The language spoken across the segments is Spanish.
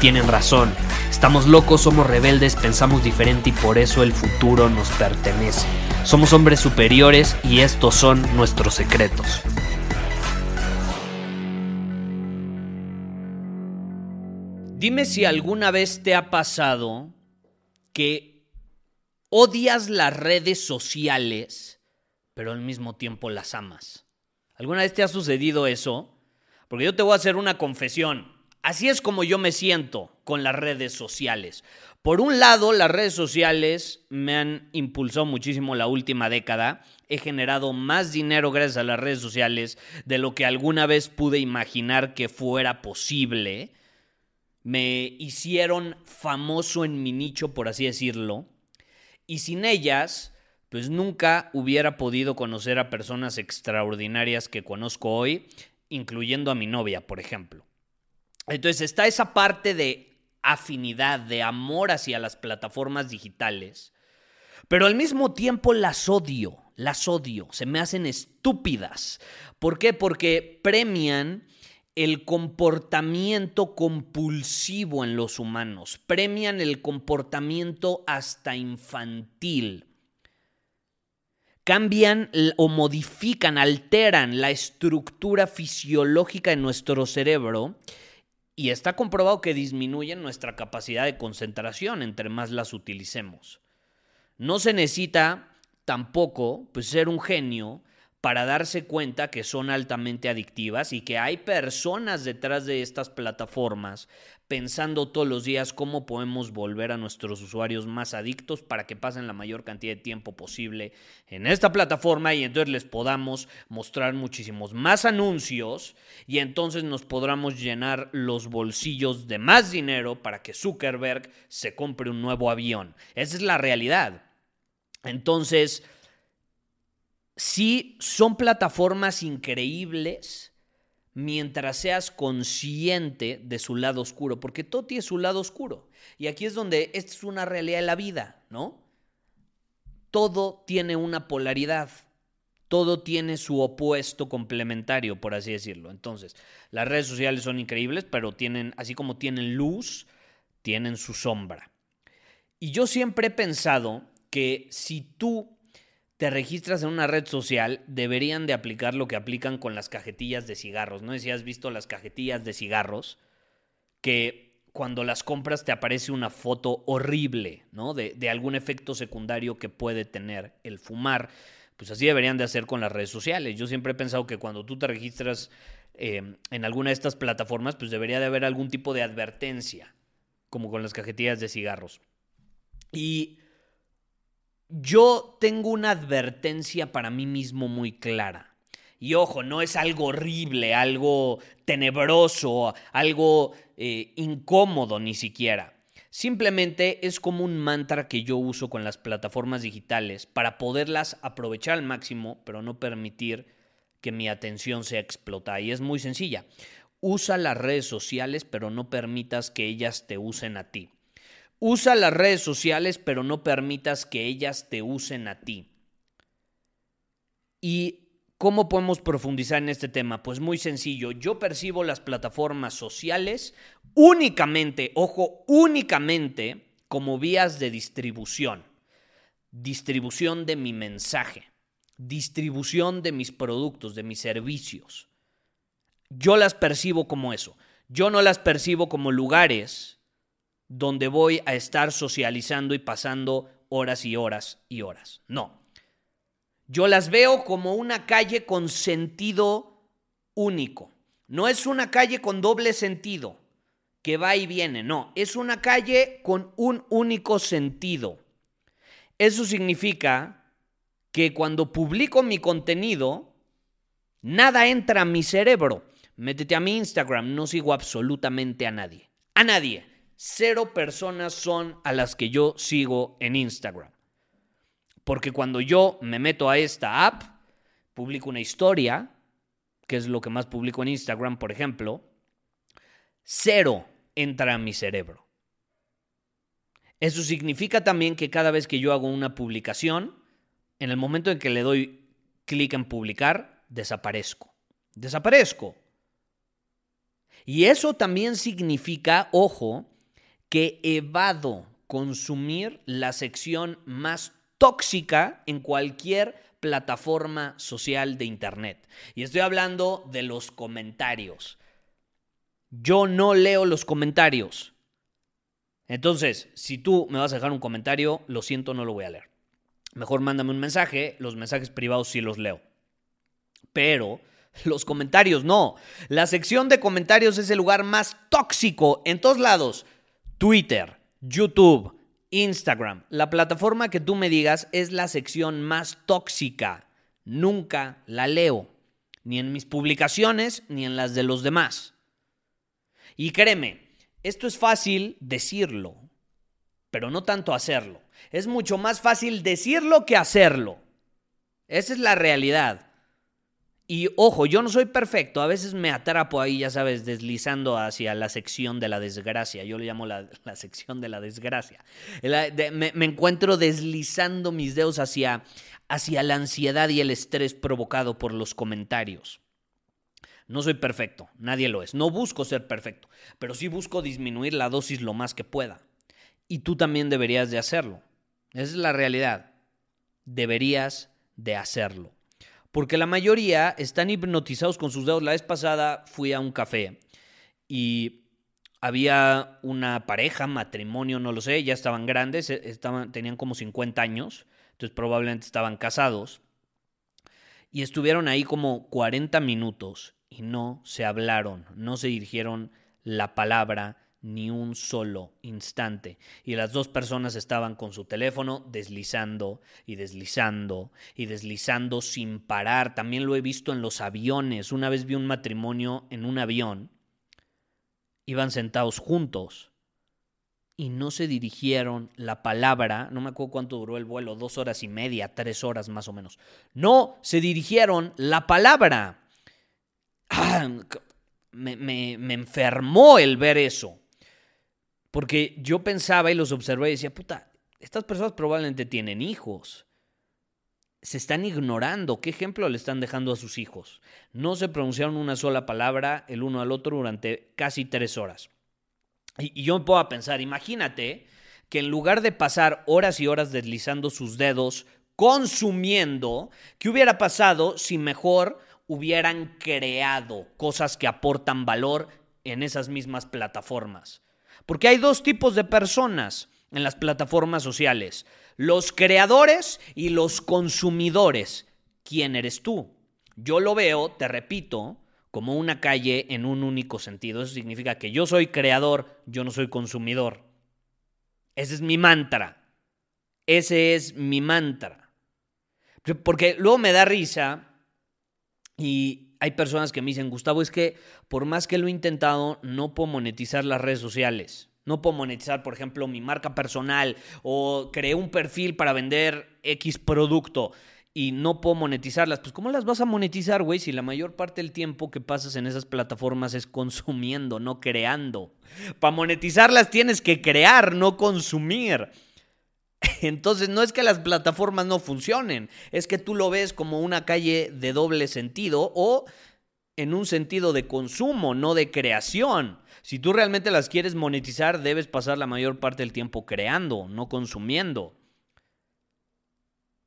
tienen razón. Estamos locos, somos rebeldes, pensamos diferente y por eso el futuro nos pertenece. Somos hombres superiores y estos son nuestros secretos. Dime si alguna vez te ha pasado que odias las redes sociales, pero al mismo tiempo las amas. ¿Alguna vez te ha sucedido eso? Porque yo te voy a hacer una confesión. Así es como yo me siento con las redes sociales. Por un lado, las redes sociales me han impulsado muchísimo la última década. He generado más dinero gracias a las redes sociales de lo que alguna vez pude imaginar que fuera posible. Me hicieron famoso en mi nicho, por así decirlo. Y sin ellas, pues nunca hubiera podido conocer a personas extraordinarias que conozco hoy, incluyendo a mi novia, por ejemplo. Entonces está esa parte de afinidad, de amor hacia las plataformas digitales, pero al mismo tiempo las odio, las odio, se me hacen estúpidas. ¿Por qué? Porque premian el comportamiento compulsivo en los humanos, premian el comportamiento hasta infantil cambian o modifican, alteran la estructura fisiológica de nuestro cerebro y está comprobado que disminuyen nuestra capacidad de concentración entre más las utilicemos. No se necesita tampoco pues, ser un genio para darse cuenta que son altamente adictivas y que hay personas detrás de estas plataformas pensando todos los días cómo podemos volver a nuestros usuarios más adictos para que pasen la mayor cantidad de tiempo posible en esta plataforma y entonces les podamos mostrar muchísimos más anuncios y entonces nos podamos llenar los bolsillos de más dinero para que Zuckerberg se compre un nuevo avión. Esa es la realidad. Entonces, sí son plataformas increíbles mientras seas consciente de su lado oscuro, porque todo tiene su lado oscuro. Y aquí es donde esta es una realidad de la vida, ¿no? Todo tiene una polaridad, todo tiene su opuesto complementario, por así decirlo. Entonces, las redes sociales son increíbles, pero tienen, así como tienen luz, tienen su sombra. Y yo siempre he pensado que si tú te registras en una red social, deberían de aplicar lo que aplican con las cajetillas de cigarros. No sé si has visto las cajetillas de cigarros, que cuando las compras te aparece una foto horrible, ¿no? De, algún efecto secundario que puede tener el fumar. Pues así deberían de hacer con las redes sociales. Yo siempre he pensado que cuando tú te registras eh, en alguna de estas plataformas, pues debería de haber algún tipo de advertencia, como con las cajetillas de cigarros. Y yo tengo una advertencia para mí mismo muy clara. Y ojo, no es algo horrible, algo tenebroso, algo eh, incómodo ni siquiera. Simplemente es como un mantra que yo uso con las plataformas digitales para poderlas aprovechar al máximo, pero no permitir que mi atención sea explotada. Y es muy sencilla. Usa las redes sociales, pero no permitas que ellas te usen a ti. Usa las redes sociales, pero no permitas que ellas te usen a ti. ¿Y cómo podemos profundizar en este tema? Pues muy sencillo. Yo percibo las plataformas sociales únicamente, ojo, únicamente como vías de distribución. Distribución de mi mensaje. Distribución de mis productos, de mis servicios. Yo las percibo como eso. Yo no las percibo como lugares donde voy a estar socializando y pasando horas y horas y horas. No. Yo las veo como una calle con sentido único. No es una calle con doble sentido. que va y viene, no, es una calle con un único sentido. Eso significa que cuando publico mi contenido, nada entra a mi cerebro. Métete a mi Instagram, no sigo absolutamente a nadie. A nadie. Cero personas son a las que yo sigo en Instagram. Porque cuando yo me meto a esta app, publico una historia, que es lo que más publico en Instagram, por ejemplo, cero entra a mi cerebro. Eso significa también que cada vez que yo hago una publicación, en el momento en que le doy clic en publicar, desaparezco. Desaparezco. Y eso también significa, ojo, que evado consumir la sección más tóxica en cualquier plataforma social de Internet. Y estoy hablando de los comentarios. Yo no leo los comentarios. Entonces, si tú me vas a dejar un comentario, lo siento, no lo voy a leer. Mejor mándame un mensaje, los mensajes privados sí los leo. Pero los comentarios no. La sección de comentarios es el lugar más tóxico en todos lados. Twitter, YouTube, Instagram. La plataforma que tú me digas es la sección más tóxica. Nunca la leo. Ni en mis publicaciones, ni en las de los demás. Y créeme, esto es fácil decirlo, pero no tanto hacerlo. Es mucho más fácil decirlo que hacerlo. Esa es la realidad. Y ojo, yo no soy perfecto, a veces me atrapo ahí, ya sabes, deslizando hacia la sección de la desgracia. Yo le llamo la, sección de la desgracia. me, me, encuentro deslizando mis dedos hacia, hacia la ansiedad y el estrés provocado por los comentarios. No soy perfecto, nadie lo es. No busco ser perfecto, pero sí busco disminuir la dosis lo más que pueda. Y tú también deberías de hacerlo. Esa es la realidad. Deberías de hacerlo. Porque la mayoría están hipnotizados con sus dedos. La vez pasada fui a un café y había una pareja, matrimonio, no lo sé, ya estaban grandes, e, estaban, tenían como 50 años, entonces probablemente estaban casados. Y estuvieron ahí como 40 minutos y no se hablaron, no se dirigieron la palabra ni un solo instante. Y las dos personas estaban con su teléfono deslizando y deslizando y deslizando sin parar. También lo he visto en los aviones. Una vez vi un matrimonio en un avión. Iban sentados juntos y no se dirigieron la palabra, no me acuerdo cuánto duró el vuelo, dos horas y media, tres horas más o menos. No se dirigieron la palabra. me, enfermó el ver eso. Porque yo pensaba y los observé y decía, puta, estas personas probablemente tienen hijos. Se están ignorando. ¿Qué ejemplo le están dejando a sus hijos? No se pronunciaron una sola palabra el uno al otro durante casi tres horas. Y, yo me puedo pensar, imagínate que en lugar de pasar horas y horas deslizando sus dedos, consumiendo, ¿qué hubiera pasado si mejor hubieran creado cosas que aportan valor en esas mismas plataformas. Porque hay dos tipos de personas en las plataformas sociales, los creadores y los consumidores. ¿Quién eres tú? Yo lo veo, te repito, como una calle en un único sentido. Eso significa que yo soy creador, yo no soy consumidor. Ese es mi mantra. Ese es mi mantra. Porque luego me da risa y hay personas que me dicen, Gustavo, es que por más que lo he intentado, no puedo monetizar las redes sociales. No puedo monetizar, por ejemplo, mi marca personal o creé un perfil para vender X producto y no puedo monetizarlas. Pues ¿cómo las vas a monetizar, güey? Si la mayor parte del tiempo que pasas en esas plataformas es consumiendo, no creando. Para monetizarlas tienes que crear, no consumir. Entonces no es que las plataformas no funcionen, es que tú lo ves como una calle de doble sentido o en un sentido de consumo, no de creación. Si tú realmente las quieres monetizar, debes pasar la mayor parte del tiempo creando, no consumiendo.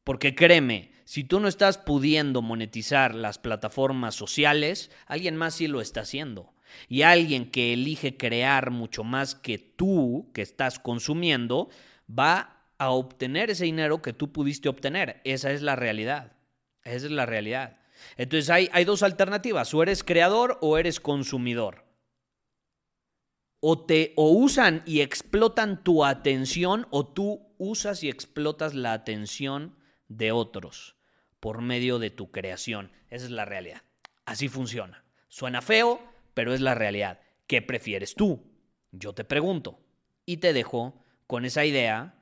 Porque créeme, si tú no estás pudiendo monetizar las plataformas sociales, alguien más sí lo está haciendo. Y alguien que elige crear mucho más que tú, que estás consumiendo, va a obtener ese dinero que tú pudiste obtener. Esa es la realidad. Esa es la realidad. Entonces hay, hay dos alternativas, o eres creador o eres consumidor. o te o usan y explotan tu atención o tú usas y explotas la atención de otros por medio de tu creación. Esa es la realidad. Así funciona. Suena feo, pero es la realidad. ¿Qué prefieres tú? Yo te pregunto y te dejo con esa idea